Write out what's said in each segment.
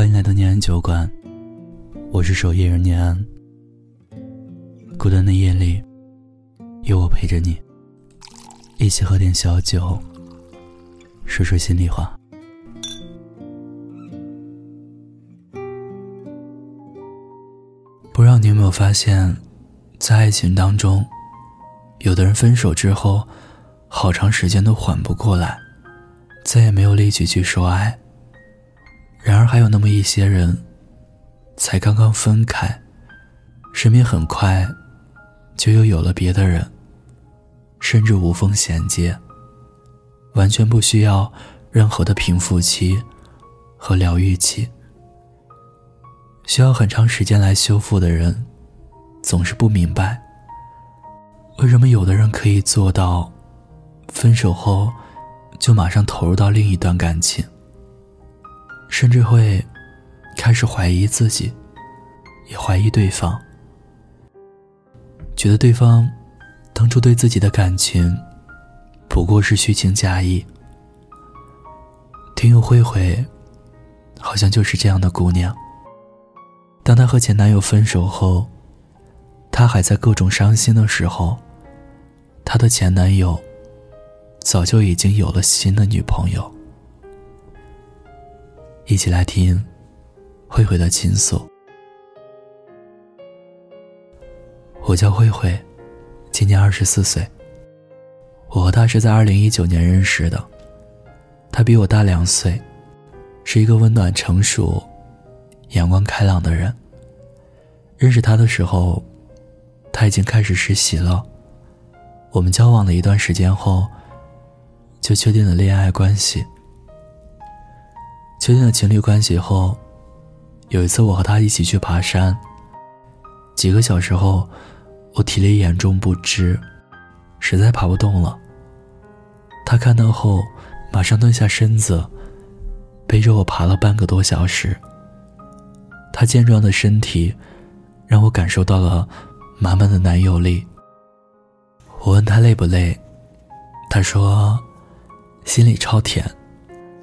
欢迎来到念安酒馆，我是守夜人念安。孤单的夜里，有我陪着你，一起喝点小酒，说说心里话。不知道你有没有发现，在爱情当中，有的人分手之后，好长时间都缓不过来，再也没有力气去说爱。然而，还有那么一些人，才刚刚分开，身边很快就又有了别的人，甚至无缝衔接，完全不需要任何的平复期和疗愈期。需要很长时间来修复的人，总是不明白，为什么有的人可以做到，分手后就马上投入到另一段感情。甚至会开始怀疑自己，也怀疑对方，觉得对方当初对自己的感情不过是虚情假意。听友慧慧好像就是这样的姑娘。当她和前男友分手后，她还在各种伤心的时候，她的前男友早就已经有了新的女朋友。一起来听慧慧的倾诉。我叫慧慧，今年二十四岁。我和他是在二零一九年认识的，他比我大两岁，是一个温暖、成熟、阳光开朗的人。认识他的时候，他已经开始实习了。我们交往了一段时间后，就确定了恋爱关系。确定了情侣关系后，有一次我和他一起去爬山。几个小时后，我体力严重不支，实在爬不动了。他看到后，马上蹲下身子，背着我爬了半个多小时。他健壮的身体，让我感受到了满满的男友力。我问他累不累，他说：“心里超甜，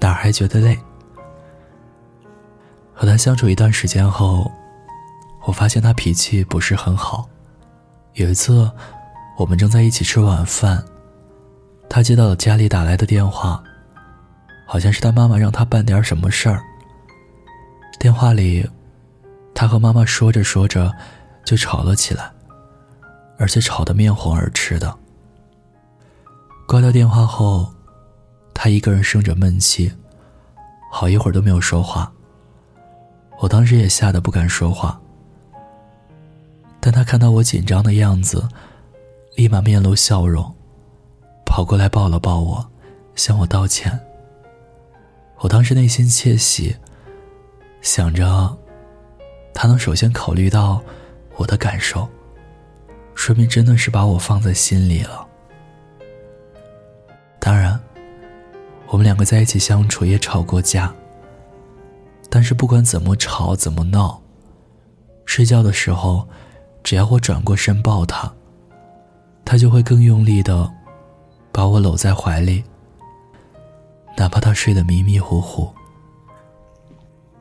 哪儿还觉得累。”和他相处一段时间后，我发现他脾气不是很好。有一次，我们正在一起吃晚饭，他接到了家里打来的电话，好像是他妈妈让他办点什么事儿。电话里，他和妈妈说着说着就吵了起来，而且吵得面红耳赤的。挂掉电话后，他一个人生着闷气，好一会儿都没有说话。我当时也吓得不敢说话，但他看到我紧张的样子，立马面露笑容，跑过来抱了抱我，向我道歉。我当时内心窃喜，想着，他能首先考虑到我的感受，说明真的是把我放在心里了。当然，我们两个在一起相处也吵过架。但是不管怎么吵怎么闹，睡觉的时候，只要我转过身抱他，他就会更用力的把我搂在怀里。哪怕他睡得迷迷糊糊。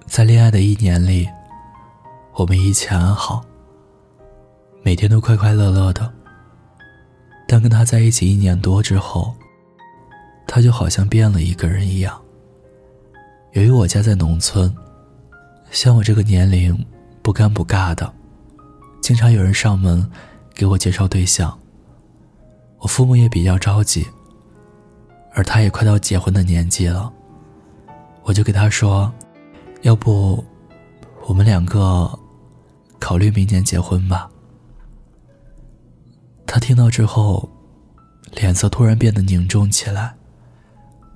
在恋爱的一年里，我们一切安好，每天都快快乐乐的。但跟他在一起一年多之后，他就好像变了一个人一样。由于我家在农村，像我这个年龄，不尴不尬的，经常有人上门给我介绍对象。我父母也比较着急，而他也快到结婚的年纪了，我就给他说：“要不，我们两个考虑明年结婚吧。”他听到之后，脸色突然变得凝重起来，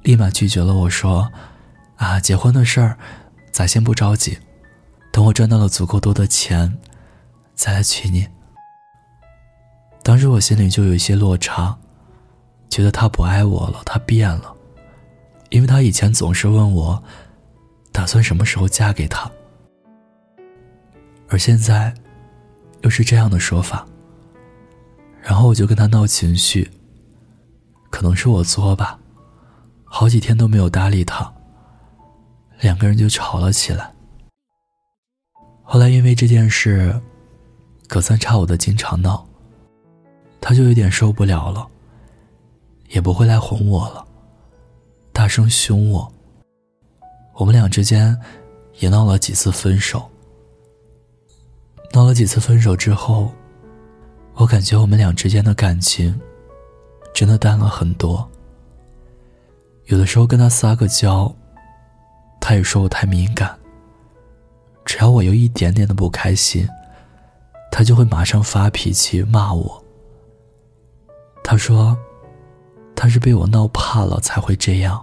立马拒绝了我说。啊，结婚的事儿，咱先不着急，等我赚到了足够多的钱，再来娶你。当时我心里就有一些落差，觉得他不爱我了，他变了，因为他以前总是问我，打算什么时候嫁给他，而现在，又是这样的说法。然后我就跟他闹情绪，可能是我作吧，好几天都没有搭理他。两个人就吵了起来。后来因为这件事，隔三差五的经常闹，他就有点受不了了，也不会来哄我了，大声凶我。我们俩之间也闹了几次分手。闹了几次分手之后，我感觉我们俩之间的感情真的淡了很多。有的时候跟他撒个娇，他也说我太敏感。只要我有一点点的不开心，他就会马上发脾气骂我。他说，他是被我闹怕了才会这样。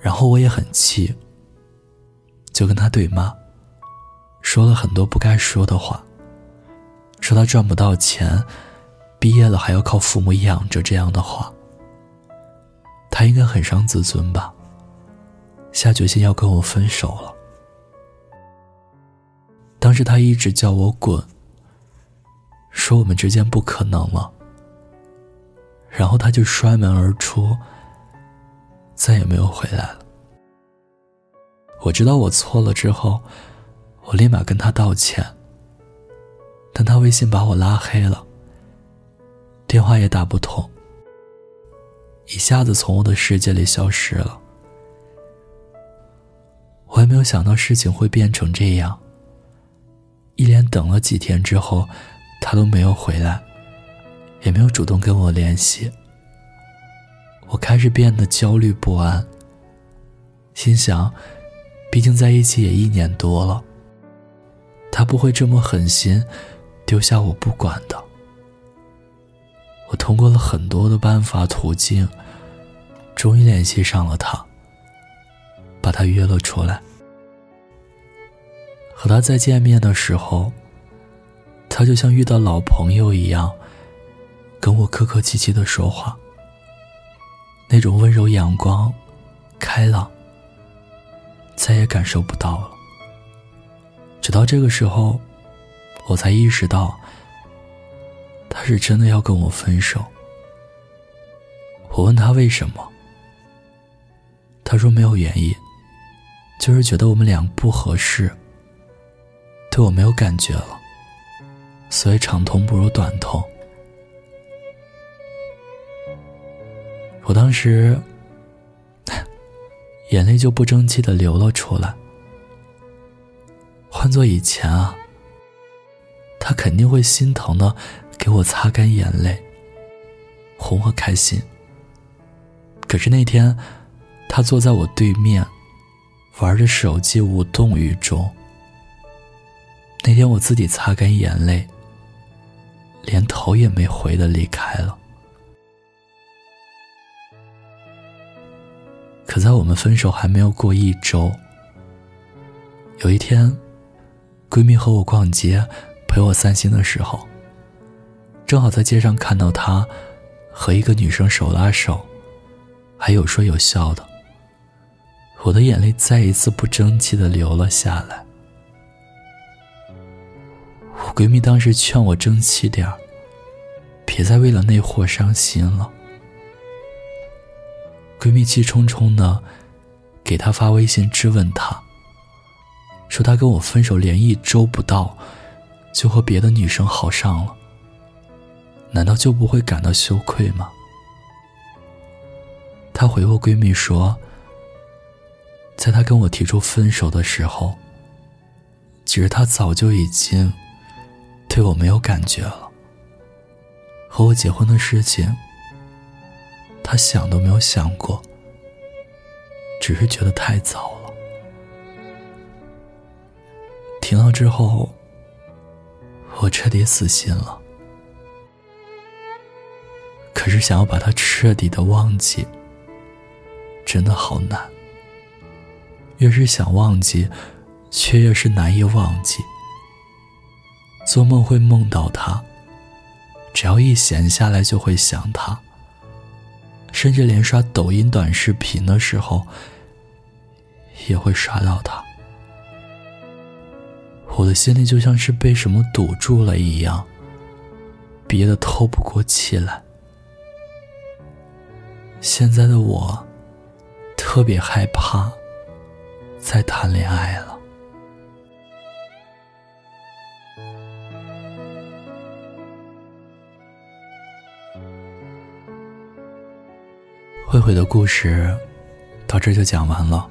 然后我也很气，就跟他对骂，说了很多不该说的话，说他赚不到钱，毕业了还要靠父母养着这样的话。他应该很伤自尊吧，下决心要跟我分手了。当时他一直叫我滚，说我们之间不可能了，然后他就摔门而出，再也没有回来了。我知道我错了之后，我立马跟他道歉，但他微信把我拉黑了，电话也打不通，一下子从我的世界里消失了。我还没有想到事情会变成这样。一连等了几天之后，他都没有回来，也没有主动跟我联系。我开始变得焦虑不安，心想，毕竟在一起也一年多了，他不会这么狠心丢下我不管的。我通过了很多的办法途径，终于联系上了他，把他约了出来。和他再见面的时候，他就像遇到老朋友一样，跟我客客气气的说话。那种温柔、阳光、开朗，再也感受不到了。直到这个时候，我才意识到，他是真的要跟我分手。我问他为什么，他说没有原因，就是觉得我们俩不合适。对我没有感觉了，所以长痛不如短痛。我当时眼泪就不争气的流了出来。换做以前啊，他肯定会心疼的给我擦干眼泪，哄我开心。可是那天，他坐在我对面，玩着手机无动于衷。那天我自己擦干眼泪，连头也没回的离开了。可在我们分手还没有过一周，有一天，闺蜜和我逛街，陪我散心的时候，正好在街上看到她和一个女生手拉手，还有说有笑的，我的眼泪再一次不争气的流了下来。闺蜜当时劝我争气点儿，别再为了那货伤心了。闺蜜气冲冲的给他发微信质问他，说他跟我分手连一周不到，就和别的女生好上了，难道就不会感到羞愧吗？他回我闺蜜说，在他跟我提出分手的时候，其实他早就已经。对我没有感觉了，和我结婚的事情，他想都没有想过，只是觉得太早了。听到之后，我彻底死心了。可是想要把他彻底的忘记，真的好难。越是想忘记，却越是难以忘记。做梦会梦到他，只要一闲下来就会想他，甚至连刷抖音短视频的时候也会刷到他。我的心里就像是被什么堵住了一样，憋得透不过气来。现在的我特别害怕再谈恋爱了。慧慧的故事到这就讲完了。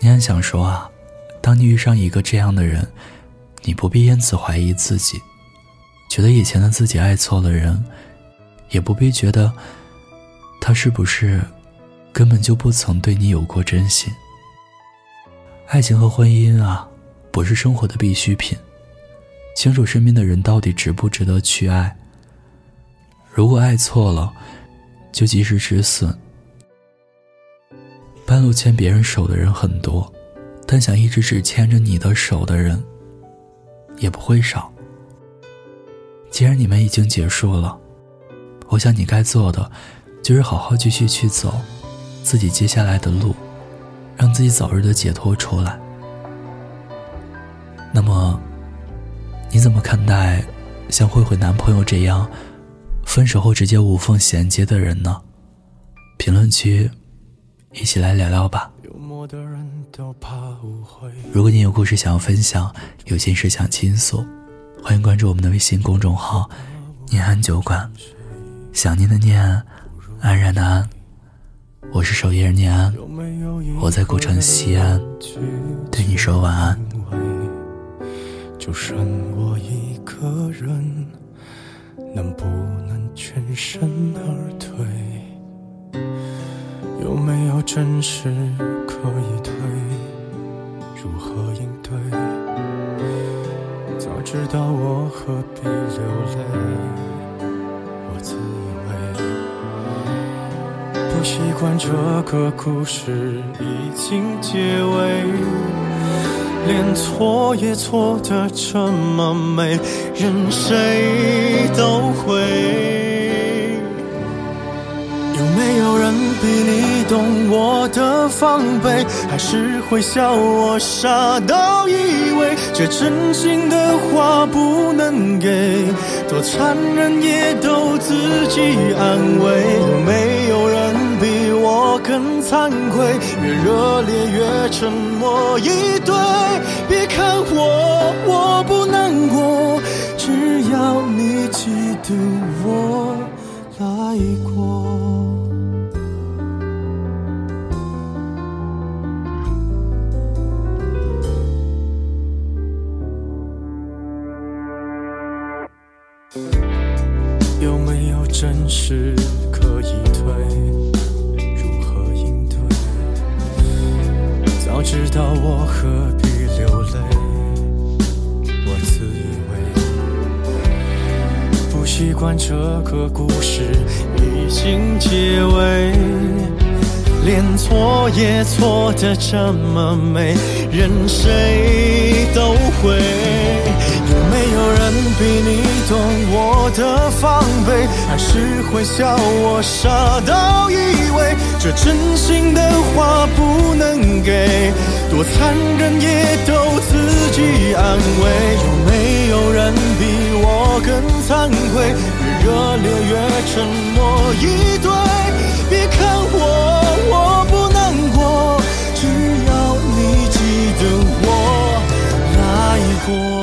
你还想说啊，当你遇上一个这样的人，你不必因此怀疑自己，觉得以前的自己爱错了人，也不必觉得他是不是根本就不曾对你有过真心。爱情和婚姻啊，不是生活的必需品。清楚身边的人到底值不值得去爱。如果爱错了，就及时止损。半路牵别人手的人很多，但想一直只牵着你的手的人也不会少。既然你们已经结束了，我想你该做的就是好好继续去走自己接下来的路，让自己早日的解脱出来。那么。你怎么看待像慧慧男朋友这样分手后直接无缝衔接的人呢？评论区一起来聊聊吧。如果你有故事想要分享，有心事想倾诉，欢迎关注我们的微信公众号“念安酒馆”。想念的念，安然的安，我是守夜人念安，我在古城西安，对你说晚安。就剩我一个人，能不全身而退？有没有真实可以退？如何应对？早知道我何必流泪？我自以为不习惯这个故事已经结尾。连错也错的这么美，任谁都会。比你懂我的防备？还是会笑我傻到以为这真心的话不能给？多残忍也都自己安慰。有没有人比我更惭愧？越热烈越沉默以对。别看我，我不难过，只要你记得我来过。真实可以退？如何应对？早知道我何必流泪？我自以为不习惯这个故事已经结尾，连错也错的这么美，任谁都会。比你懂我的防备还是会笑我傻到以为这真心的话不能给。多残忍也都自己安慰有没有人比我更惭愧？越热烈越沉默以对别看我我不难过只要你记得我来过。